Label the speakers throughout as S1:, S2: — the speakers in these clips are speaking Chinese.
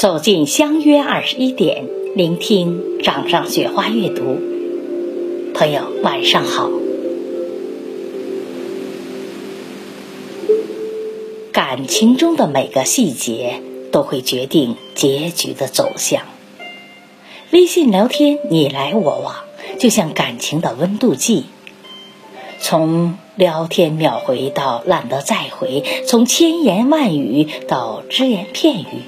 S1: 走进相约二十一点，聆听掌上雪花阅读。朋友，晚上好。感情中的每个细节都会决定结局的走向。微信聊天你来我往，就像感情的温度计。从聊天秒回到懒得再回，从千言万语到只言片语，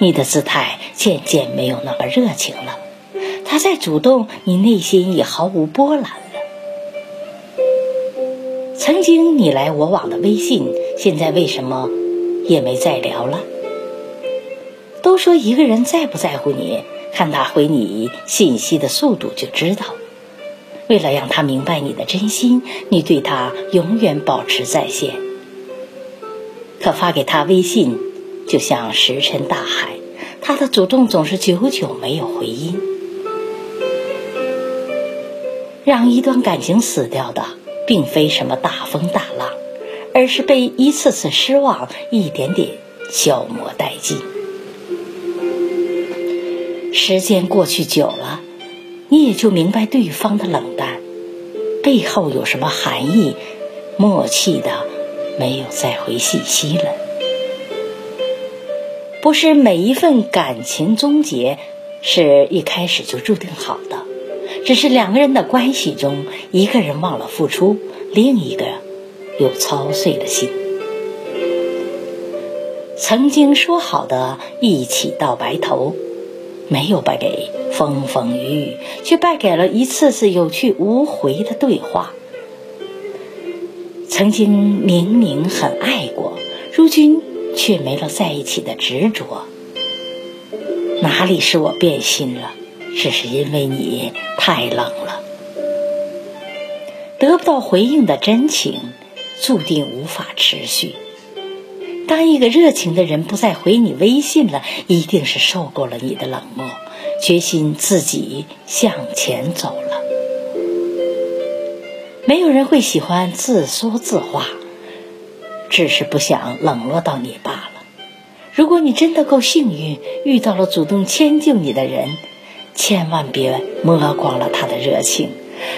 S1: 你的姿态渐渐没有那么热情了。他在主动，你内心已毫无波澜了。曾经你来我往的微信，现在为什么也没再聊了？都说一个人在不在乎你，看他回你信息的速度就知道。为了让他明白你的真心，你对他永远保持在线。可发给他微信，就像石沉大海，他的主动总是久久没有回音。让一段感情死掉的。并非什么大风大浪，而是被一次次失望一点点消磨殆尽。时间过去久了，你也就明白对方的冷淡背后有什么含义，默契的没有再回信息了。不是每一份感情终结是一开始就注定好的。只是两个人的关系中，一个人忘了付出，另一个又操碎了心。曾经说好的一起到白头，没有败给风风雨雨，却败给了一次次有去无回的对话。曾经明明很爱过，如今却没了在一起的执着。哪里是我变心了？只是因为你太冷了，得不到回应的真情，注定无法持续。当一个热情的人不再回你微信了，一定是受够了你的冷漠，决心自己向前走了。没有人会喜欢自说自话，只是不想冷落到你罢了。如果你真的够幸运，遇到了主动迁就你的人。千万别摸光了他的热情，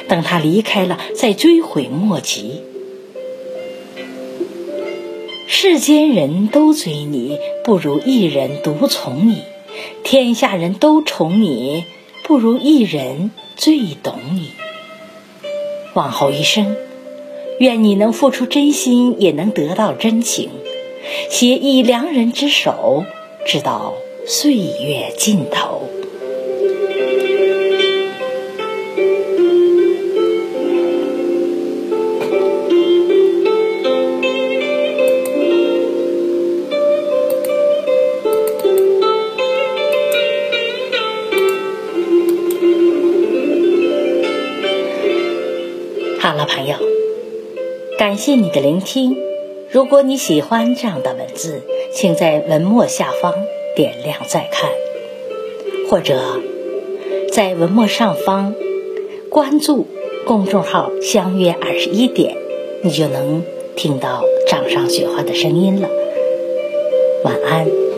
S1: 等他离开了再追悔莫及。世间人都追你，不如一人独宠你；天下人都宠你，不如一人最懂你。往后一生，愿你能付出真心，也能得到真情，携一良人之手，直到岁月尽头。好了，朋友，感谢你的聆听。如果你喜欢这样的文字，请在文末下方点亮再看，或者在文末上方关注公众号“相约二十一点”，你就能听到掌上雪花的声音了。晚安。